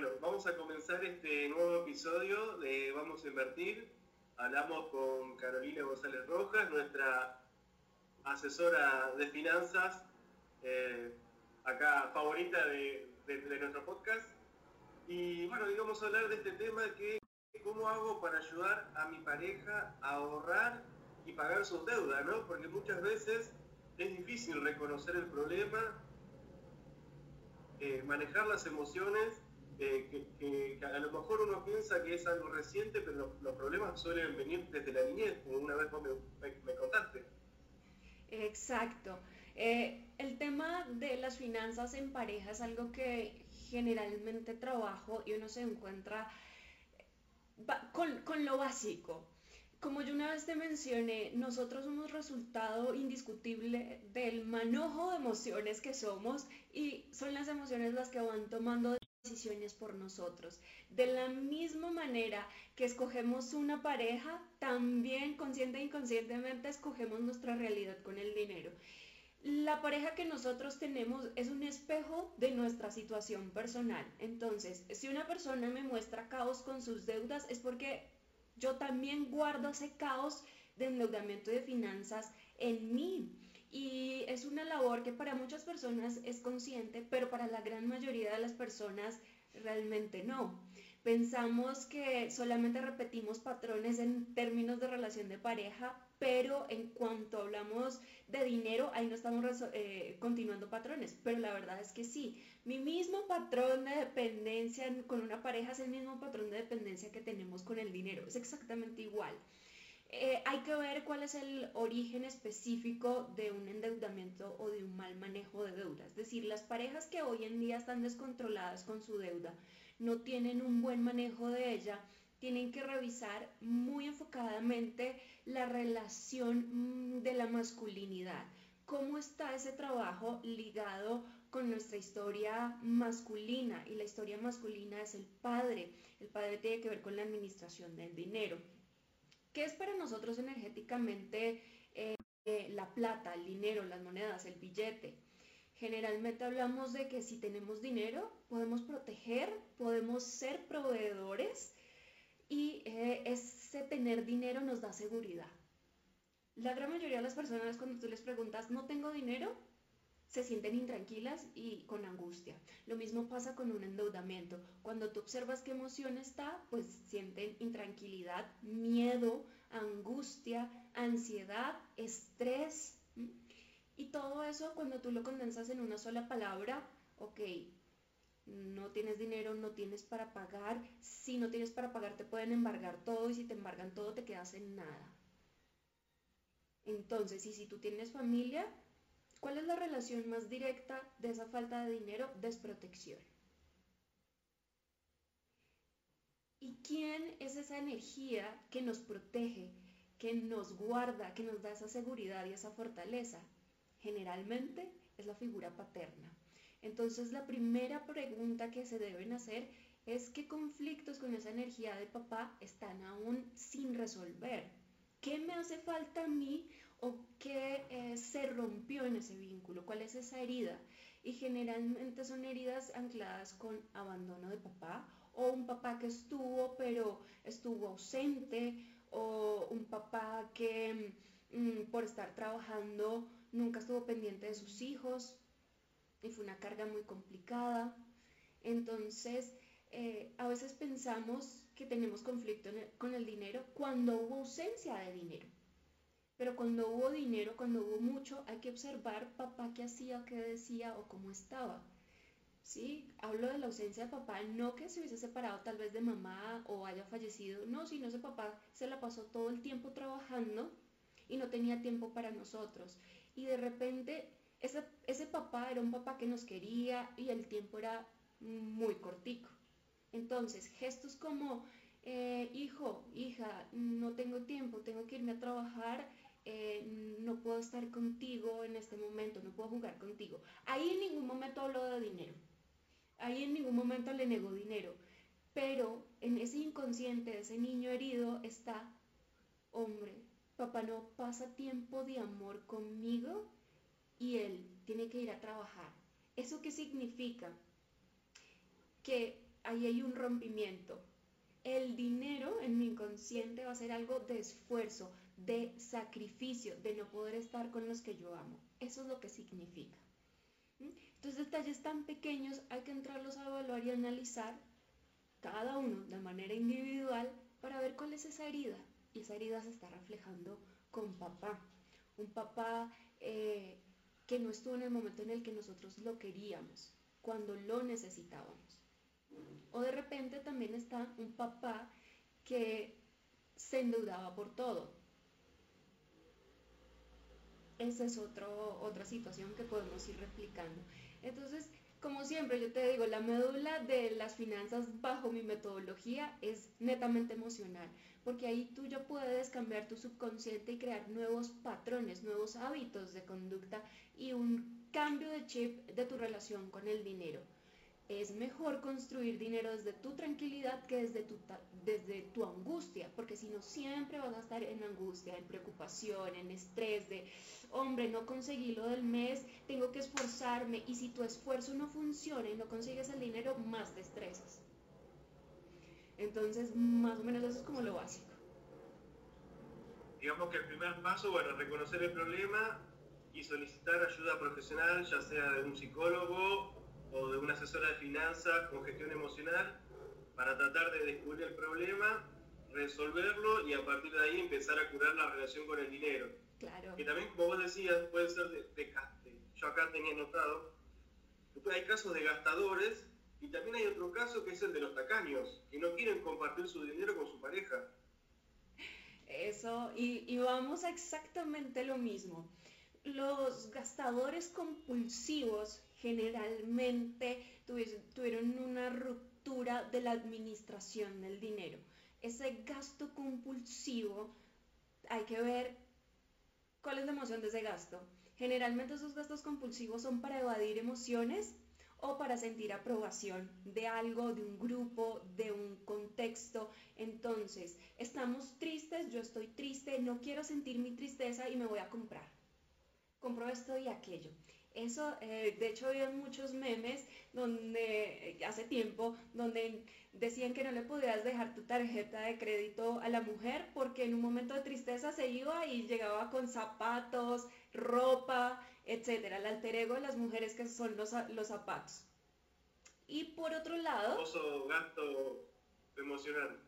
Bueno, vamos a comenzar este nuevo episodio de Vamos a Invertir. Hablamos con Carolina González Rojas, nuestra asesora de finanzas, eh, acá favorita de, nuestro podcast. Y bueno, hoy vamos a hablar de este tema que cómo hago para ayudar a mi pareja a ahorrar y pagar sus deudas, ¿no? Porque muchas veces es difícil reconocer el problema, eh, manejar las emociones eh, que, a lo mejor uno piensa que es algo reciente, pero los, problemas suelen venir desde la niñez, como una vez vos me, contaste. Exacto. Eh, el tema de las finanzas en pareja es algo que generalmente trabajo y uno se encuentra con, con lo básico. Como yo una vez te mencioné, nosotros somos resultado indiscutible del manojo de emociones que somos y son las emociones las que van tomando decisiones por nosotros. De la misma manera que escogemos una pareja, también consciente e inconscientemente escogemos nuestra realidad con el dinero. La pareja que nosotros tenemos es un espejo de nuestra situación personal. Entonces, si una persona me muestra caos con sus deudas, es porque yo también guardo ese caos de endeudamiento y de finanzas en mí. Y es una labor que para muchas personas es consciente, pero para la gran mayoría de las personas realmente no. Pensamos que solamente repetimos patrones en términos de relación de pareja, pero en cuanto hablamos de dinero, ahí no estamos eh, continuando patrones. Pero la verdad es que sí, mi mismo patrón de dependencia con una pareja es el mismo patrón de dependencia que tenemos con el dinero, es exactamente igual. Eh, hay que ver cuál es el origen específico de un endeudamiento o de un mal manejo de deuda. Es decir, las parejas que hoy en día están descontroladas con su deuda, no tienen un buen manejo de ella, tienen que revisar muy enfocadamente la relación mm, de la masculinidad. ¿Cómo está ese trabajo ligado con nuestra historia masculina? Y la historia masculina es el padre. El padre tiene que ver con la administración del dinero. ¿Qué es para nosotros energéticamente eh, la plata, el dinero, las monedas, el billete? Generalmente hablamos de que si tenemos dinero podemos proteger, podemos ser proveedores y eh, ese tener dinero nos da seguridad. La gran mayoría de las personas cuando tú les preguntas, no tengo dinero, se sienten intranquilas y con angustia. Lo mismo pasa con un endeudamiento. Cuando tú observas qué emoción está, pues sienten intranquilidad, miedo, angustia, ansiedad, estrés. Y todo eso cuando tú lo condensas en una sola palabra, ok, no tienes dinero, no tienes para pagar. Si no tienes para pagar te pueden embargar todo y si te embargan todo te quedas en nada. Entonces, y si tú tienes familia, ¿Cuál es la relación más directa de esa falta de dinero? Desprotección. ¿Y quién es esa energía que nos protege, que nos guarda, que nos da esa seguridad y esa fortaleza? Generalmente es la figura paterna. Entonces la primera pregunta que se deben hacer es qué conflictos con esa energía de papá están aún sin resolver. ¿Qué me hace falta a mí o qué eh, se rompió en ese vínculo? ¿Cuál es esa herida? Y generalmente son heridas ancladas con abandono de papá o un papá que estuvo pero estuvo ausente o un papá que mm, por estar trabajando nunca estuvo pendiente de sus hijos y fue una carga muy complicada. Entonces, eh, a veces pensamos que tenemos conflicto con el dinero cuando hubo ausencia de dinero. Pero cuando hubo dinero, cuando hubo mucho, hay que observar papá qué hacía, qué decía o cómo estaba. ¿Sí? Hablo de la ausencia de papá, no que se hubiese separado tal vez de mamá o haya fallecido, no, sino ese papá se la pasó todo el tiempo trabajando y no tenía tiempo para nosotros. Y de repente ese, ese papá era un papá que nos quería y el tiempo era muy cortico. Entonces, gestos como, eh, hijo, hija, no tengo tiempo, tengo que irme a trabajar, eh, no puedo estar contigo en este momento, no puedo jugar contigo. Ahí en ningún momento hablo de dinero, ahí en ningún momento le nego dinero, pero en ese inconsciente de ese niño herido está, hombre, papá no pasa tiempo de amor conmigo y él tiene que ir a trabajar. ¿Eso qué significa? Que ahí hay un rompimiento. El dinero en mi inconsciente va a ser algo de esfuerzo, de sacrificio, de no poder estar con los que yo amo. Eso es lo que significa. Entonces detalles tan pequeños hay que entrarlos a evaluar y analizar cada uno de manera individual para ver cuál es esa herida. Y esa herida se está reflejando con papá. Un papá eh, que no estuvo en el momento en el que nosotros lo queríamos, cuando lo necesitábamos. O de repente también está un papá que se endeudaba por todo. Esa es otro, otra situación que podemos ir replicando. Entonces, como siempre, yo te digo, la médula de las finanzas bajo mi metodología es netamente emocional, porque ahí tú ya puedes cambiar tu subconsciente y crear nuevos patrones, nuevos hábitos de conducta y un cambio de chip de tu relación con el dinero es mejor construir dinero desde tu tranquilidad que desde tu, desde tu angustia, porque si no siempre vas a estar en angustia, en preocupación, en estrés de, hombre, no conseguí lo del mes, tengo que esforzarme y si tu esfuerzo no funciona y no consigues el dinero, más te estresas. Entonces, más o menos eso es como lo básico. Digamos que el primer paso, bueno, reconocer el problema y solicitar ayuda profesional, ya sea de un psicólogo o de una asesora de finanzas con gestión emocional para tratar de descubrir el problema, resolverlo y a partir de ahí empezar a curar la relación con el dinero. Claro. Que también, como vos decías, puede ser de, de, yo acá tenía notado, que hay casos de gastadores y también hay otro caso que es el de los tacaños, que no quieren compartir su dinero con su pareja. Eso, y, y vamos a exactamente lo mismo. Los gastadores compulsivos generalmente tuvieron una ruptura de la administración del dinero. Ese gasto compulsivo, hay que ver cuál es la emoción de ese gasto. Generalmente esos gastos compulsivos son para evadir emociones o para sentir aprobación de algo, de un grupo, de un contexto. Entonces, estamos tristes, yo estoy triste, no quiero sentir mi tristeza y me voy a comprar. Compro esto y aquello. Eso, eh, de hecho, había muchos memes donde, eh, hace tiempo, donde decían que no le podías dejar tu tarjeta de crédito a la mujer porque en un momento de tristeza se iba y llegaba con zapatos, ropa, etcétera, el alter ego de las mujeres que son los, los zapatos. Y por otro lado... gasto emocional.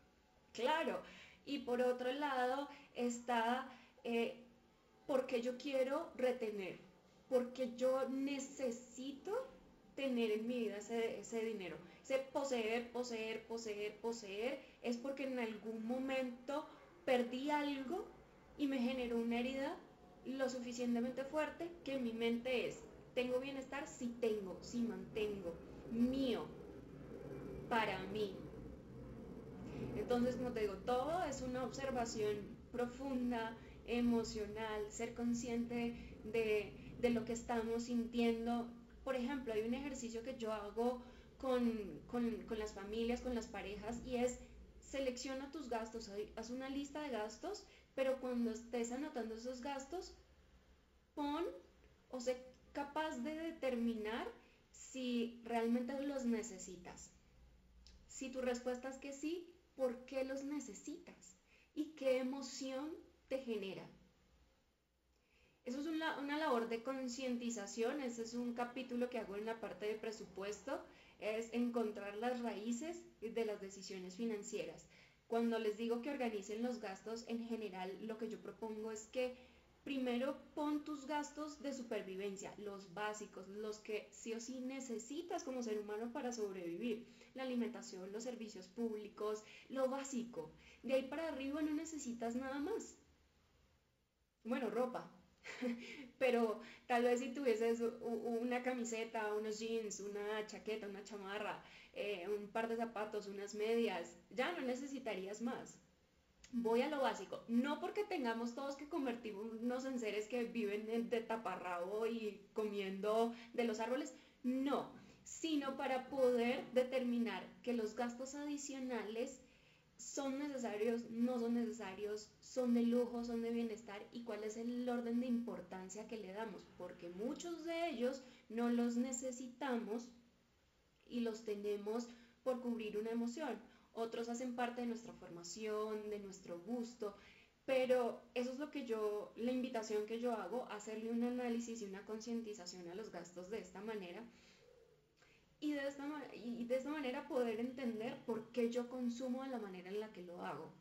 Claro, y por otro lado está eh, porque yo quiero retener porque yo necesito tener en mi vida ese, dinero. Ese poseer, poseer, poseer, poseer, es porque en algún momento perdí algo y me generó una herida lo suficientemente fuerte que mi mente es, tengo bienestar si tengo, si mantengo, mío, para mí. Entonces, como te digo, todo es una observación profunda, emocional, ser consciente de de lo que estamos sintiendo. Por ejemplo, hay un ejercicio que yo hago con, las familias, con las parejas, y es selecciona tus gastos, haz una lista de gastos, pero cuando estés anotando esos gastos, pon o sé capaz de determinar si realmente los necesitas. Si tu respuesta es que sí, ¿por qué los necesitas? ¿Y qué emoción te genera? Eso es una, una labor de concientización, ese es un capítulo que hago en la parte de presupuesto, es encontrar las raíces de las decisiones financieras. Cuando les digo que organicen los gastos, en general lo que yo propongo es que primero pon tus gastos de supervivencia, los básicos, los que sí o sí necesitas como ser humano para sobrevivir. La alimentación, los servicios públicos, lo básico. De ahí para arriba no necesitas nada más. Bueno, ropa, pero tal vez si tuvieses una camiseta, unos jeans, una chaqueta, una chamarra, eh, un par de zapatos, unas medias, ya no necesitarías más. Voy a lo básico, no porque tengamos todos que convertirnos en seres que viven de taparrabo y comiendo de los árboles, no, sino para poder determinar que los gastos adicionales son necesarios, no son necesarios, son de lujo, son de bienestar y cuál es el orden de importancia que le damos, porque muchos de ellos no los necesitamos y los tenemos por cubrir una emoción, otros hacen parte de nuestra formación, de nuestro gusto, pero eso es lo que yo, la invitación que yo hago, hacerle un análisis y una concientización a los gastos de esta manera y de, esta, y de esta manera poder entender por qué yo consumo de la manera en la que lo hago.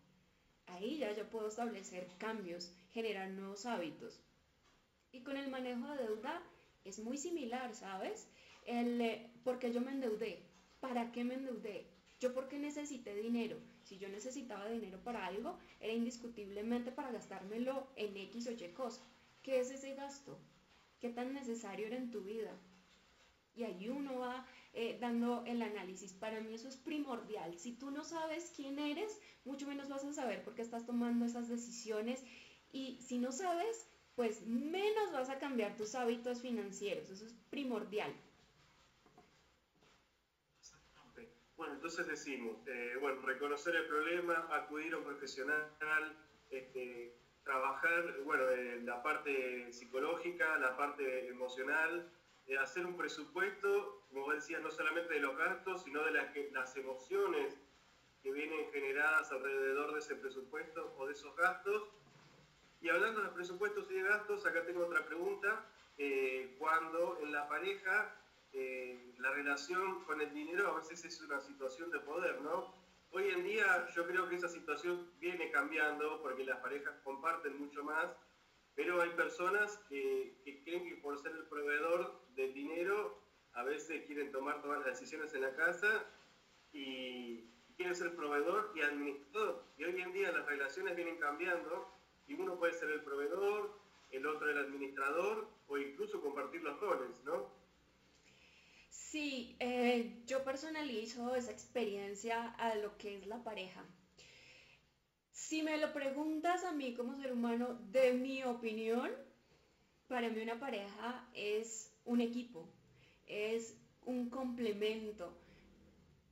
Ahí ya yo puedo establecer cambios, generar nuevos hábitos. Y con el manejo de deuda es muy similar, ¿sabes? El, eh, porque yo me endeudé, ¿para qué me endeudé? Yo porque necesité dinero. Si yo necesitaba dinero para algo, era indiscutiblemente para gastármelo en X o Y cosa. ¿Qué es ese gasto? ¿Qué tan necesario era en tu vida? Y ahí uno va eh, dando el análisis. Para mí eso es primordial. Si tú no sabes quién eres, mucho menos vas a saber por qué estás tomando esas decisiones. Y si no sabes, pues menos vas a cambiar tus hábitos financieros. Eso es primordial. Bueno, entonces decimos, eh, bueno, reconocer el problema, acudir a un profesional, este, trabajar, bueno, en la parte psicológica, la parte emocional, hacer un presupuesto, como decías, no solamente de los gastos, sino de las, las emociones que vienen generadas alrededor de ese presupuesto o de esos gastos. Y hablando de presupuestos y de gastos, acá tengo otra pregunta. Eh, cuando en la pareja eh, la relación con el dinero a veces es una situación de poder, ¿no? Hoy en día yo creo que esa situación viene cambiando porque las parejas comparten mucho más, pero hay personas que, creen que por ser el proveedor del dinero a veces quieren tomar todas las decisiones en la casa y quieren ser proveedor y administrador. Y hoy en día las relaciones vienen cambiando y uno puede ser el proveedor, el otro el administrador o incluso compartir los roles, ¿no? Sí, eh, yo personalizo esa experiencia a lo que es la pareja. Si me lo preguntas a mí como ser humano, de mi opinión, para mí una pareja es un equipo, es un complemento,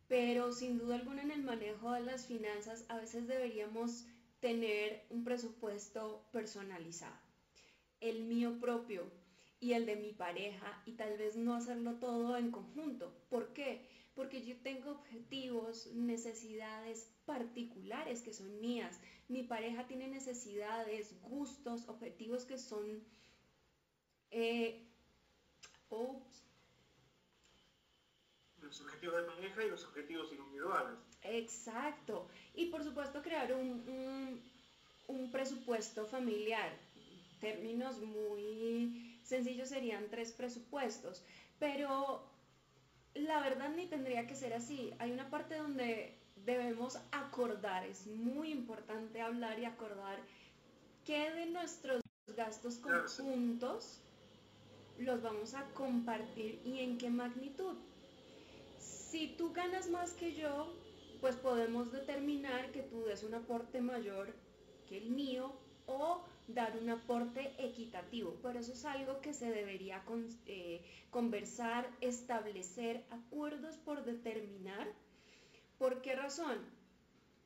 pero sin duda alguna en el manejo de las finanzas a veces deberíamos tener un presupuesto personalizado, el mío propio, y el de mi pareja y tal vez no hacerlo todo en conjunto. ¿Por qué? Porque yo tengo objetivos, necesidades particulares que son mías. Mi pareja tiene necesidades, gustos, objetivos que son... Eh, los objetivos de pareja y los objetivos individuales. Exacto. Y por supuesto crear un, un presupuesto familiar. Términos muy sencillo serían tres presupuestos, pero la verdad ni tendría que ser así. Hay una parte donde debemos acordar, es muy importante hablar y acordar qué de nuestros gastos conjuntos los vamos a compartir y en qué magnitud. Si tú ganas más que yo, pues podemos determinar que tú des un aporte mayor que el mío o dar un aporte equitativo, pero eso es algo que se debería eh, conversar, establecer acuerdos por determinar. ¿Por qué razón?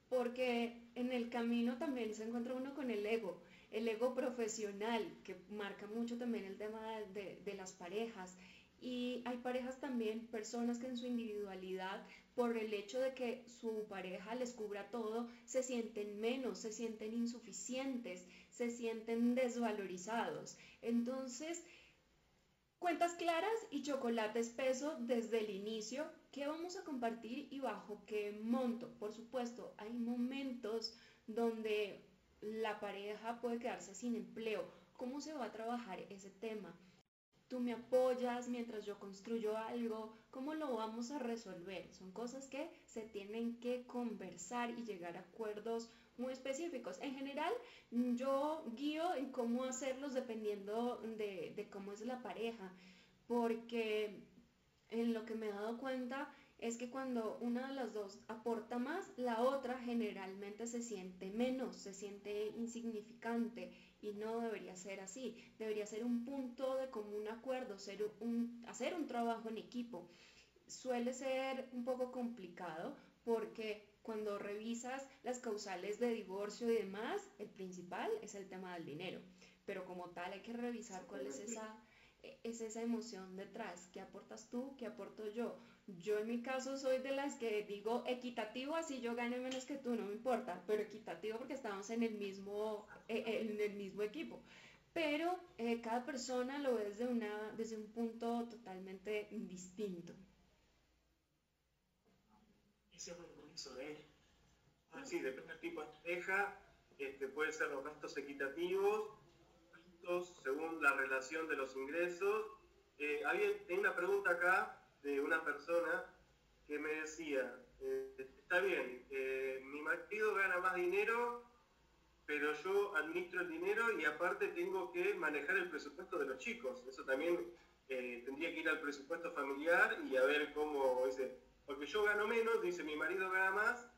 Porque en el camino también se encuentra uno con el ego, el ego profesional, que marca mucho también el tema de las parejas. Y hay parejas también, personas que en su individualidad, por el hecho de que su pareja les cubra todo, se sienten menos, se sienten insuficientes, se sienten desvalorizados. Entonces, cuentas claras y chocolate espeso desde el inicio, ¿qué vamos a compartir y bajo qué monto? Por supuesto, hay momentos donde la pareja puede quedarse sin empleo. ¿Cómo se va a trabajar ese tema? Tú me apoyas mientras yo construyo algo, ¿cómo lo vamos a resolver? Son cosas que se tienen que conversar y llegar a acuerdos muy específicos. En general, yo guío en cómo hacerlos dependiendo de, cómo es la pareja, porque en lo que me he dado cuenta es que cuando una de las dos aporta más, la otra generalmente se siente menos, se siente insignificante y no debería ser así. Debería ser un punto de común acuerdo, ser un, hacer un trabajo en equipo. Suele ser un poco complicado porque cuando revisas las causales de divorcio y demás, el principal es el tema del dinero. Pero como tal hay que revisar cuál es esa, e, es esa emoción detrás. ¿Qué aportas tú? ¿Qué aporto yo? Yo en mi caso soy de las que digo equitativo, así yo gane menos que tú, no me importa, pero equitativo porque estamos en el mismo, e, en el mismo equipo. Pero eh, cada persona lo ve desde, una, desde un punto totalmente distinto. Ese es un ¿eh? Ah, sí, depende del tipo de pareja, este, pueden ser los gastos equitativos, según la relación de los ingresos. Eh, había, una pregunta acá de una persona que me decía, eh, está bien, eh, mi marido gana más dinero, pero yo administro el dinero y aparte tengo que manejar el presupuesto de los chicos. Eso también eh, tendría que ir al presupuesto familiar y a ver cómo, dice, porque yo gano menos, dice mi marido gana más,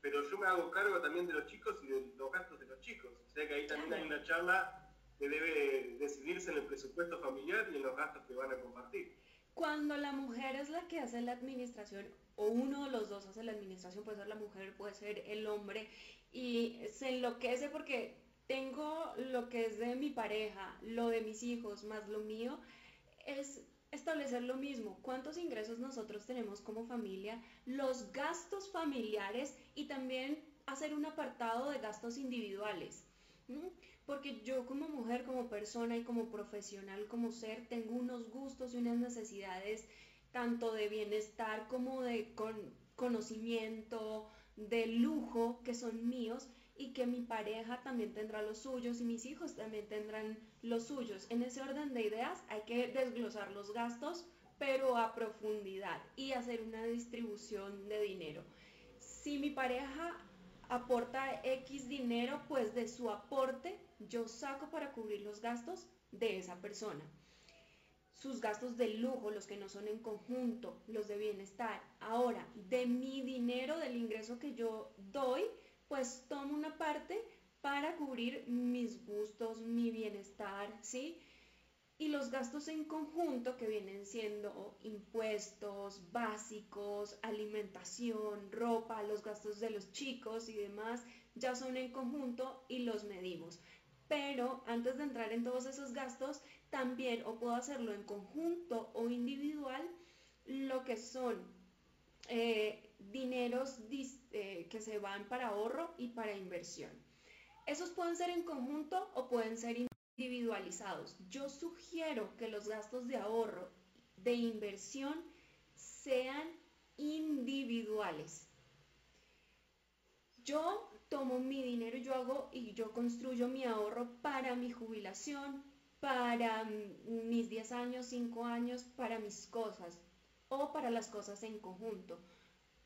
pero yo me hago cargo también de los chicos y de los gastos de los chicos. O sea que ahí también hay una charla que debe decidirse en el presupuesto familiar y en los gastos que van a compartir. Cuando la mujer es la que hace la administración, o uno de los dos hace la administración, puede ser la mujer, puede ser el hombre, y se enloquece porque tengo lo que es de mi pareja, lo de mis hijos, más lo mío, es establecer lo mismo, cuántos ingresos nosotros tenemos como familia, los gastos familiares y también hacer un apartado de gastos individuales. Porque yo como mujer, como persona y como profesional, como ser, tengo unos gustos y unas necesidades tanto de bienestar como de conocimiento, de lujo que son míos y que mi pareja también tendrá los suyos y mis hijos también tendrán los suyos. En ese orden de ideas hay que desglosar los gastos, pero a profundidad y hacer una distribución de dinero. Si mi pareja aporta X dinero, pues de su aporte yo saco para cubrir los gastos de esa persona. Sus gastos de lujo, los que no son en conjunto, los de bienestar. Ahora, de mi dinero, del ingreso que yo doy, pues tomo una parte para cubrir mis gustos, mi bienestar, ¿sí? Y los gastos en conjunto que vienen siendo impuestos básicos, alimentación, ropa, los gastos de los chicos y demás, ya son en conjunto y los medimos. Pero antes de entrar en todos esos gastos, también o puedo hacerlo en conjunto o individual, lo que son eh, dineros eh, que se van para ahorro y para inversión. Esos pueden ser en conjunto o pueden ser individualizados. Yo sugiero que los gastos de ahorro, de inversión, sean individuales. Yo tomo mi dinero y yo hago y yo construyo mi ahorro para mi jubilación, para mis 10 años, 5 años, para mis cosas o para las cosas en conjunto.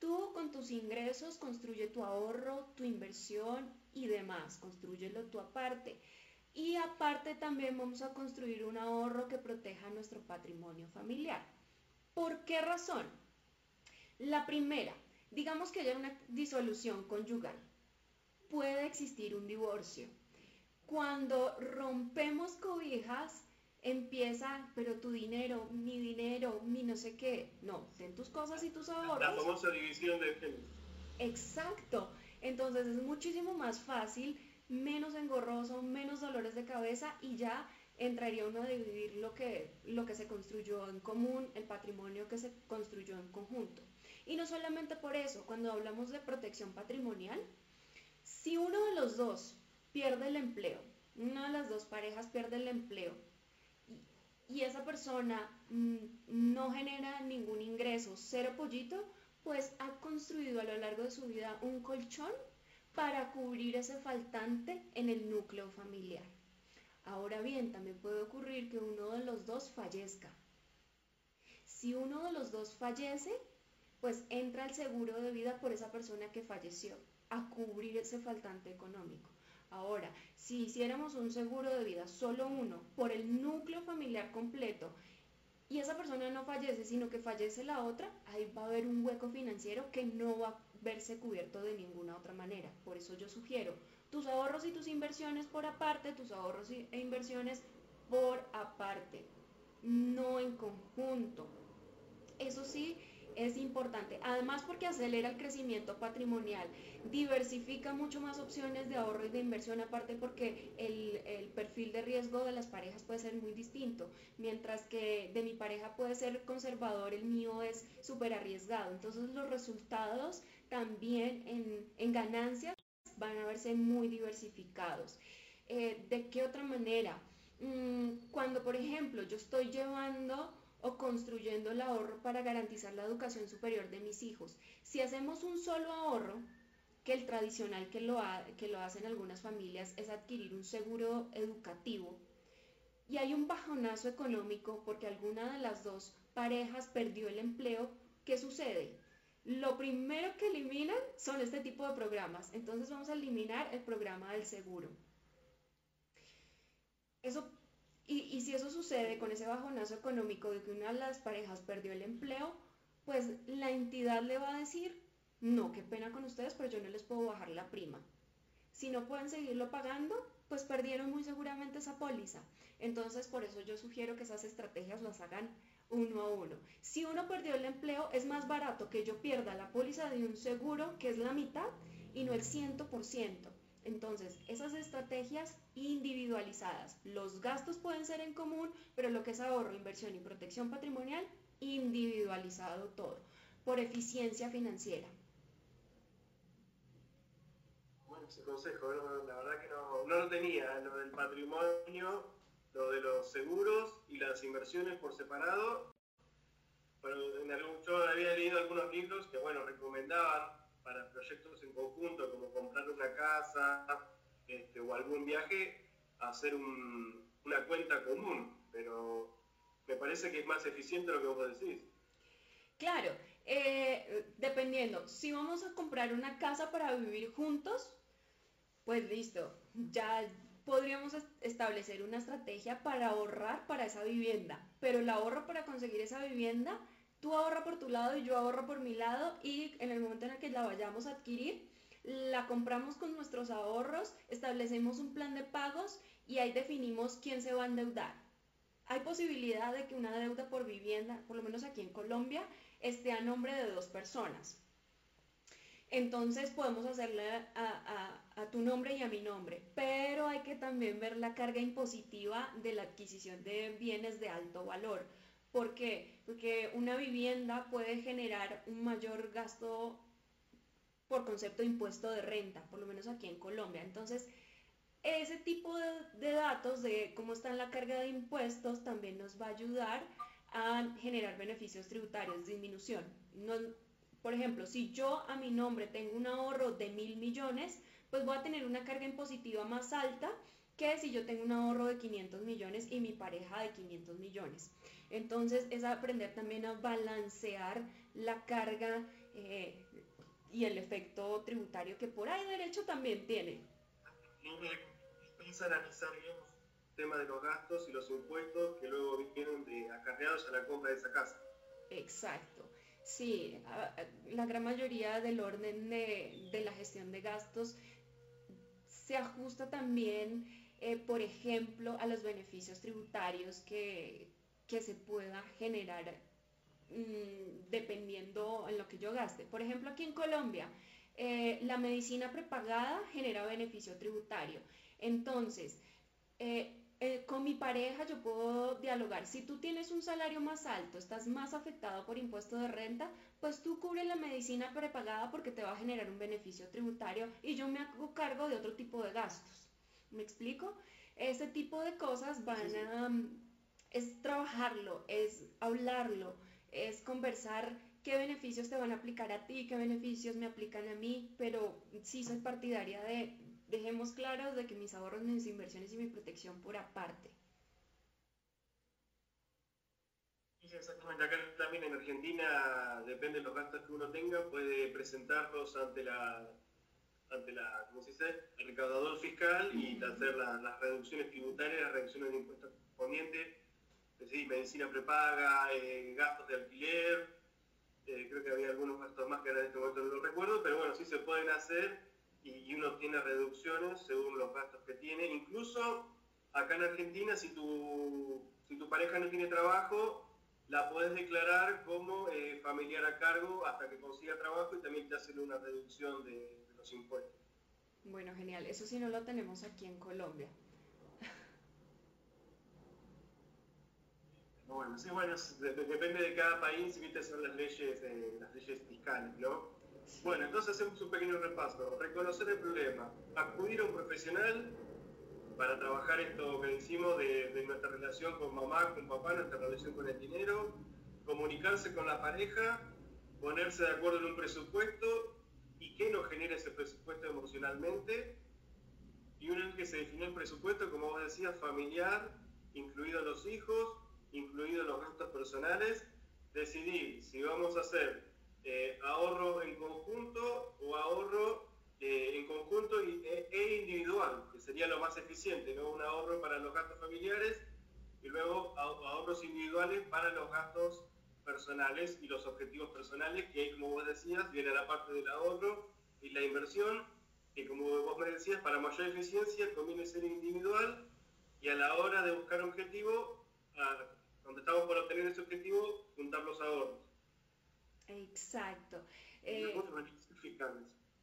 Tú con tus ingresos construye tu ahorro, tu inversión y demás, construyelo tú aparte. Y aparte también vamos a construir un ahorro que proteja nuestro patrimonio familiar. ¿Por qué razón? La primera, digamos que haya una disolución conyugal. Puede existir un divorcio. Cuando rompemos cobijas, empieza, pero tu dinero, mi dinero, mi no sé qué. No, ten tus cosas y tus ahorros. La famosa división de género. Exacto. Entonces es muchísimo más fácil, menos engorroso, menos dolores de cabeza y ya entraría uno a dividir lo que, lo que se construyó en común, el patrimonio que se construyó en conjunto. Y no solamente por eso, cuando hablamos de protección patrimonial, si uno de los dos pierde el empleo, una de las dos parejas pierde el empleo y esa persona mm, no genera ningún ingreso, cero pollito, pues ha construido a lo largo de su vida un colchón para cubrir ese faltante en el núcleo familiar. Ahora bien, también puede ocurrir que uno de los dos fallezca. Si uno de los dos fallece, pues entra el seguro de vida por esa persona que falleció a cubrir ese faltante económico. Ahora, si hiciéramos un seguro de vida, solo uno, por el núcleo familiar completo, y esa persona no fallece, sino que fallece la otra, ahí va a haber un hueco financiero que no va a verse cubierto de ninguna otra manera. Por eso yo sugiero tus ahorros y tus inversiones por aparte, tus ahorros e inversiones por aparte, no en conjunto. Eso sí, es importante. Además porque acelera el crecimiento patrimonial, diversifica mucho más opciones de ahorro y de inversión, aparte porque el, el perfil de riesgo de las parejas puede ser muy distinto. Mientras que de mi pareja puede ser conservador, el mío es súper arriesgado. Entonces los resultados también en, en ganancias van a verse muy diversificados. Eh, ¿De qué otra manera? Mm, cuando, por ejemplo, yo estoy llevando o construyendo el ahorro para garantizar la educación superior de mis hijos, si hacemos un solo ahorro, que el tradicional que lo, que lo hacen algunas familias es adquirir un seguro educativo, y hay un bajonazo económico porque alguna de las dos parejas perdió el empleo, ¿qué sucede? Lo primero que eliminan son este tipo de programas. Entonces vamos a eliminar el programa del seguro. Eso, y, si eso sucede con ese bajonazo económico de que una de las parejas perdió el empleo, pues la entidad le va a decir, no, qué pena con ustedes, pero yo no les puedo bajar la prima. Si no pueden seguirlo pagando, pues perdieron muy seguramente esa póliza. Entonces, por eso yo sugiero que esas estrategias las hagan uno a uno. Si uno perdió el empleo, es más barato que yo pierda la póliza de un seguro, que es la mitad, y no el 100%. Entonces, esas estrategias individualizadas. Los gastos pueden ser en común, pero lo que es ahorro, inversión y protección patrimonial, individualizado todo, por eficiencia financiera. Bueno, ese consejo, la verdad que no, no lo tenía, lo del patrimonio lo de los seguros y las inversiones por separado. Pero en algún, yo había leído algunos libros que, bueno, recomendaban para proyectos en conjunto, como comprar una casa este, o algún viaje, hacer una cuenta común. Pero me parece que es más eficiente lo que vos decís. Claro, eh, dependiendo, si vamos a comprar una casa para vivir juntos, pues listo, ya podríamos establecer una estrategia para ahorrar para esa vivienda, pero el ahorro para conseguir esa vivienda, tú ahorra por tu lado y yo ahorro por mi lado y en el momento en el que la vayamos a adquirir, la compramos con nuestros ahorros, establecemos un plan de pagos y ahí definimos quién se va a endeudar. Hay posibilidad de que una deuda por vivienda, por lo menos aquí en Colombia, esté a nombre de dos personas. Entonces podemos hacerle a, tu nombre y a mi nombre, pero hay que también ver la carga impositiva de la adquisición de bienes de alto valor. ¿Por qué? Porque una vivienda puede generar un mayor gasto por concepto de impuesto de renta, por lo menos aquí en Colombia. Entonces, ese tipo de, datos de cómo está la carga de impuestos también nos va a ayudar a generar beneficios tributarios, disminución. No, por ejemplo, si yo a mi nombre tengo un ahorro de mil millones, pues voy a tener una carga impositiva más alta que si yo tengo un ahorro de 500 millones y mi pareja de 500 millones. Entonces es aprender también a balancear la carga eh, y el efecto tributario que por ahí derecho también tiene. Es analizar bien el tema de los gastos y los impuestos que luego vienen de acarreados a la compra de esa casa. Exacto. Sí, la gran mayoría del orden de, la gestión de gastos se ajusta también, eh, por ejemplo, a los beneficios tributarios que, se pueda generar mm, dependiendo en lo que yo gaste. Por ejemplo, aquí en Colombia, eh, la medicina prepagada genera beneficio tributario. Entonces, eh, con mi pareja yo puedo dialogar. Si tú tienes un salario más alto, estás más afectado por impuesto de renta, pues tú cubres la medicina prepagada porque te va a generar un beneficio tributario y yo me hago cargo de otro tipo de gastos. ¿Me explico? Ese tipo de cosas van a... es trabajarlo, es hablarlo, es conversar qué beneficios te van a aplicar a ti, qué beneficios me aplican a mí, pero sí soy partidaria de dejemos claros de que mis ahorros, mis inversiones y mi protección por aparte. Exactamente, acá también en Argentina, depende de los gastos que uno tenga, puede presentarlos ante la, ante la, ¿cómo se dice? el recaudador fiscal y hacer las reducciones tributarias, las reducciones de impuestos correspondientes, es decir, medicina prepaga, eh, gastos de alquiler, eh, creo que había algunos gastos más que ahora en este momento no lo recuerdo, pero bueno, sí se pueden hacer y, uno tiene reducciones según los gastos que tiene. Incluso acá en Argentina, si tu, si tu pareja no tiene trabajo, la puedes declarar como eh, familiar a cargo hasta que consiga trabajo y también te hacen una reducción de, los impuestos. Bueno, genial. Eso sí no lo tenemos aquí en Colombia. Bueno, sí, bueno, depende de cada país, viste, son las leyes, eh, las leyes fiscales, ¿no? Bueno, entonces hacemos un pequeño repaso. Reconocer el problema, acudir a un profesional para trabajar esto que decimos de, nuestra relación con mamá, con papá, nuestra relación con el dinero, comunicarse con la pareja, ponerse de acuerdo en un presupuesto y qué nos genera ese presupuesto emocionalmente. Y una vez que se definió el presupuesto, como vos decías, familiar, incluidos los hijos, incluidos los gastos personales, decidir si vamos a hacer eh, ahorro en conjunto o ahorro eh, en conjunto e, e, individual, que sería lo más eficiente, ¿no? Un ahorro para los gastos familiares y luego ahorros individuales para los gastos personales y los objetivos personales, que como vos decías, viene la parte del ahorro y la inversión, que como vos me decías, para mayor eficiencia conviene ser individual y a la hora de buscar objetivo, donde estamos por obtener ese objetivo, juntar los ahorros. Exacto. Eh,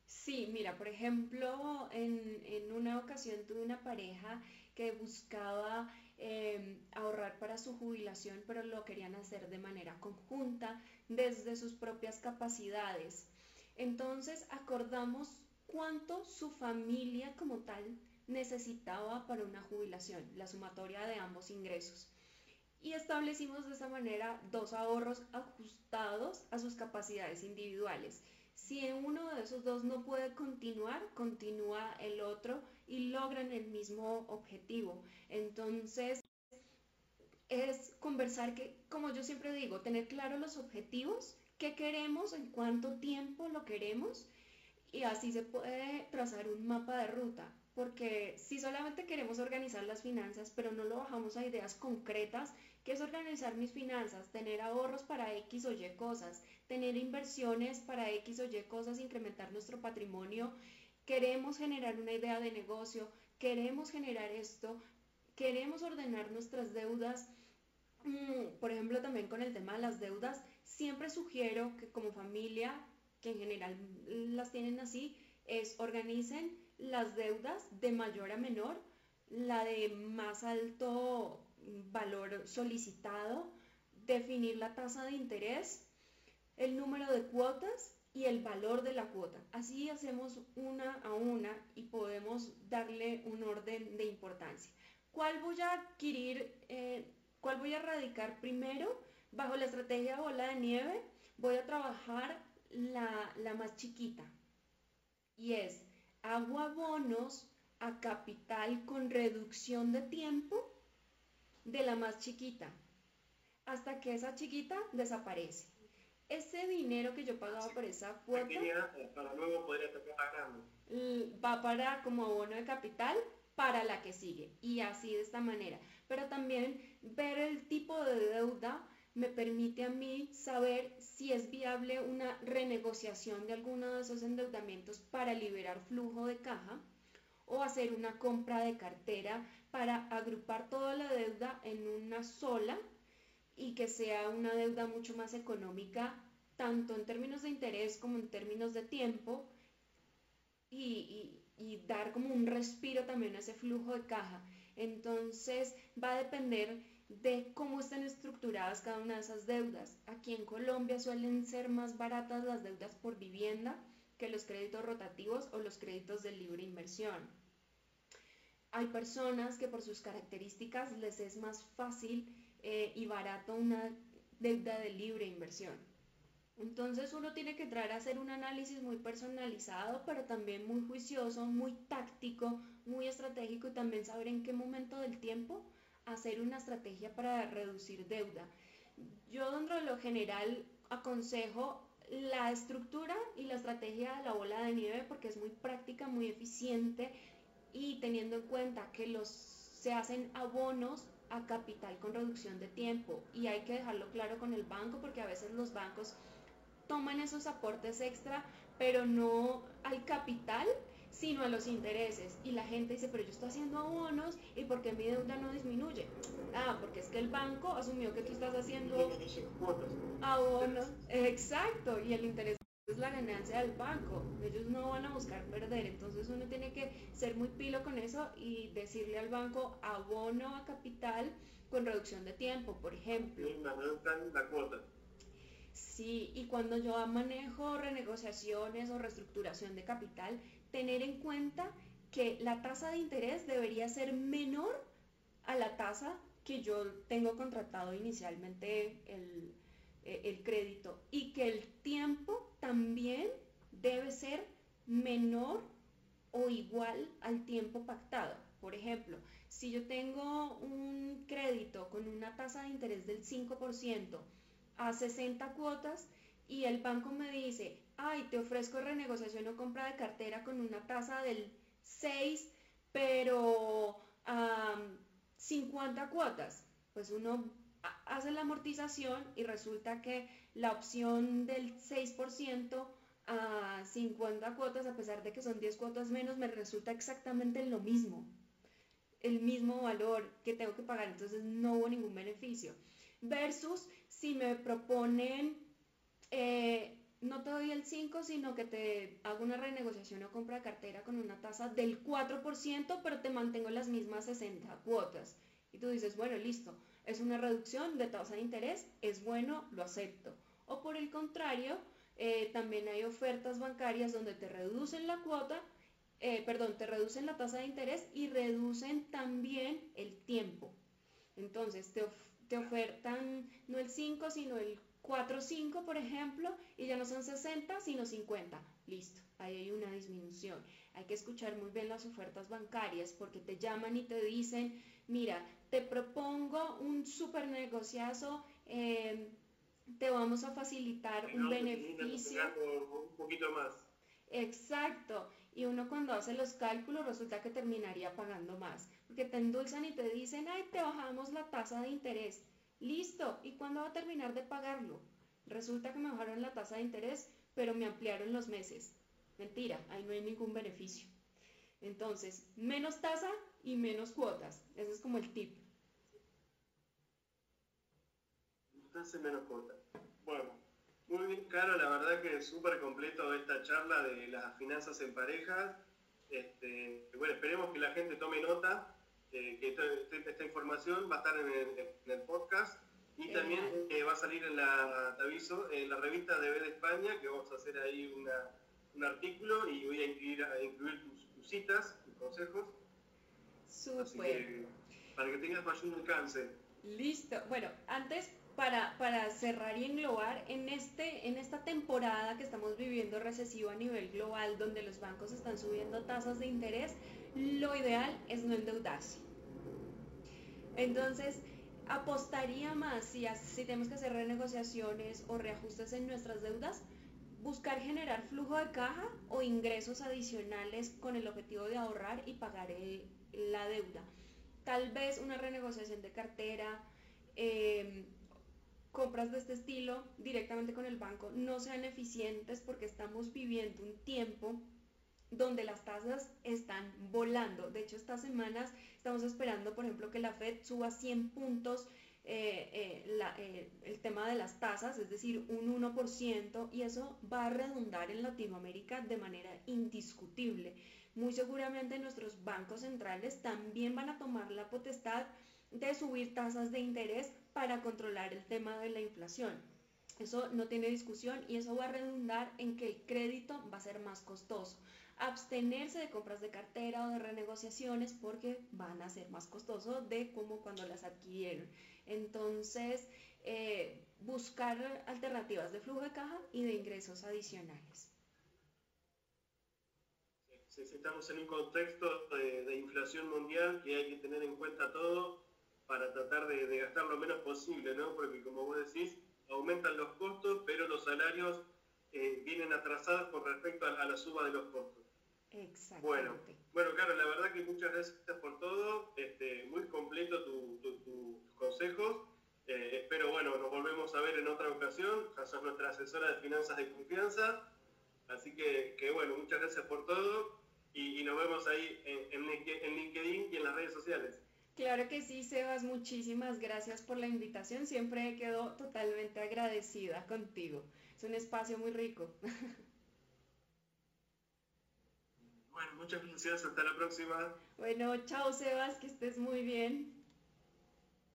Sí, mira, por ejemplo, en, una ocasión tuve una pareja que buscaba em, ahorrar para su jubilación, pero lo querían hacer de manera conjunta, desde sus propias capacidades. Entonces acordamos cuánto su familia como tal necesitaba para una jubilación, la sumatoria de ambos ingresos. Y establecimos de esa manera dos ahorros ajustados a sus capacidades individuales si uno de esos dos no puede continuar, continúa el otro y logran el mismo objetivo. Entonces, es conversar que, como yo siempre digo, tener claro los objetivos, qué queremos, en cuánto tiempo lo queremos y así se puede trazar un mapa de ruta. Porque si solamente queremos organizar las finanzas, pero no lo bajamos a ideas concretas, ¿qué es organizar mis finanzas? Tener ahorros para X o Y cosas, tener inversiones para X o Y cosas, incrementar nuestro patrimonio. Queremos generar una idea de negocio, queremos generar esto, queremos ordenar nuestras deudas. Mm, por ejemplo, también con el tema de las deudas, siempre sugiero que como familia, que en general las tienen así, es organicen las deudas de mayor a menor, la de más alto valor solicitado, definir la tasa de interés, el número de cuotas y el valor de la cuota. Así hacemos una a una y podemos darle un orden de importancia. ¿Cuál voy a adquirir, eh, cuál voy a radicar primero? Bajo la estrategia bola de nieve voy a trabajar la, la más chiquita y es hago abonos a capital con reducción de tiempo de la más chiquita, hasta que esa chiquita desaparece. Ese dinero que yo pagaba por esa cuota va para como abono de capital para la que sigue y así de esta manera. Pero también ver el tipo de deuda me permite a mí saber si es viable una renegociación de alguno de esos endeudamientos para liberar flujo de caja o hacer una compra de cartera para agrupar toda la deuda en una sola y que sea una deuda mucho más económica, tanto en términos de interés como en términos de tiempo, y, dar como un respiro también a ese flujo de caja. Entonces va a depender de cómo están estructuradas cada una de esas deudas. Aquí en Colombia suelen ser más baratas las deudas por vivienda que los créditos rotativos o los créditos de libre inversión. Hay personas que por sus características les es más fácil eh, y barato una deuda de libre inversión. Entonces uno tiene que tratar a hacer un análisis muy personalizado, pero también muy juicioso, muy táctico, muy estratégico y también saber en qué momento del tiempo hacer una estrategia para reducir deuda. Yo dentro de lo general aconsejo la estructura y la estrategia de la bola de nieve porque es muy práctica, muy eficiente y teniendo en cuenta que los se hacen abonos a capital con reducción de tiempo y hay que dejarlo claro con el banco porque a veces los bancos toman esos aportes extra pero no al capital sino a los intereses. Y la gente dice, pero yo estoy haciendo abonos y ¿por qué mi deuda no disminuye? Ah, porque es que el banco asumió que tú estás haciendo abonos. Exacto, y el interés es la ganancia del banco. Ellos no van a buscar perder. Entonces uno tiene que ser muy pilo con eso y decirle al banco abono a capital con reducción de tiempo, por ejemplo. la cuota. Sí, y cuando yo manejo renegociaciones o reestructuración de capital, tener en cuenta que la tasa de interés debería ser menor a la tasa que yo tengo contratado inicialmente el, eh, el crédito y que el tiempo también debe ser menor o igual al tiempo pactado. Por ejemplo, si yo tengo un crédito con una tasa de interés del 5% a 60 cuotas y el banco me dice, ay, te ofrezco renegociación o compra de cartera con una tasa del 6, pero 50 cuotas. Pues uno hace la amortización y resulta que la opción del 6% a 50 cuotas, a pesar de que son 10 cuotas menos, me resulta exactamente lo mismo, el mismo valor que tengo que pagar, entonces no hubo ningún beneficio. Versus si me proponen eh, no te doy el 5, sino que te hago una renegociación o compra de cartera con una tasa del 4%, pero te mantengo las mismas 60 cuotas. Y tú dices, bueno, listo, es una reducción de tasa de interés, es bueno, lo acepto. O por el contrario, eh, también hay ofertas bancarias donde te reducen la cuota, eh, perdón, te reducen la tasa de interés y reducen también el tiempo. Entonces, te, te ofertan no el 5, sino el 4, 5, por ejemplo, y ya no son 60, sino 50. Listo, ahí hay una disminución. Hay que escuchar muy bien las ofertas bancarias porque te llaman y te dicen, mira, te propongo un super negociazo, em, te vamos a facilitar un beneficio. Un poquito más. Exacto. Y uno cuando hace los cálculos resulta que terminaría pagando más. Porque te endulzan y te dicen, ay, te bajamos la tasa de interés. Listo, ¿y cuándo va a terminar de pagarlo? Resulta que me bajaron la tasa de interés, pero me ampliaron los meses. Mentira, ahí no hay ningún beneficio. Entonces, menos tasa y menos cuotas. Ese es como el tip. Tasa menos cuotas. Bueno, muy bien, Caro. La verdad que es súper completo esta charla de las finanzas en parejas. Este, bueno, esperemos que la gente tome nota eh, que esta, información va a estar en el, podcast y también eh, va a salir en la, te aviso, en la revista de B de España, que vamos a hacer ahí un artículo y voy a incluir, a incluir tus, citas, tus consejos. Súper. para que tengas mayor alcance. Listo. Bueno, antes para, cerrar y englobar, en, este, en esta temporada que estamos viviendo recesivo a nivel global, donde los bancos están subiendo tasas de interés, lo ideal es no endeudarse. Entonces, apostaría más si, tenemos que hacer renegociaciones o reajustes en nuestras deudas, buscar generar flujo de caja o ingresos adicionales con el objetivo de ahorrar y pagar la deuda. Tal vez una renegociación de cartera, em, compras de este estilo directamente con el banco no sean eficientes porque estamos viviendo un tiempo donde las tasas están volando. De hecho, estas semanas estamos esperando, por ejemplo, que la Fed suba 100 puntos eh, eh, eh, el tema de las tasas, es decir, un 1%, y eso va a redundar en Latinoamérica de manera indiscutible. Muy seguramente nuestros bancos centrales también van a tomar la potestad de subir tasas de interés para controlar el tema de la inflación. Eso no tiene discusión y eso va a redundar en que el crédito va a ser más costoso abstenerse de compras de cartera o de renegociaciones porque van a ser más costosos de como cuando las adquirieron. Entonces, eh, buscar alternativas de flujo de caja y de ingresos adicionales. Sí, estamos en un contexto de, inflación mundial que hay que tener en cuenta todo para tratar de, gastar lo menos posible, ¿no? Porque como vos decís, aumentan los costos, pero los salarios eh, vienen atrasados con respecto a la suba de los costos. Bueno, bueno, claro, la verdad que muchas gracias por todo, este, muy completo tus consejos. Eh, espero, bueno, nos volvemos a ver en otra ocasión. Ya sos nuestra asesora de finanzas de confianza. Así que, que bueno, muchas gracias por todo. y, nos vemos ahí en, en LinkedIn y en las redes sociales. Claro que sí, Sebas, muchísimas gracias por la invitación. Siempre quedo totalmente agradecida contigo. Es un espacio muy rico. Bueno, muchas gracias. Hasta la próxima. Bueno, chao, Sebas, que estés muy bien.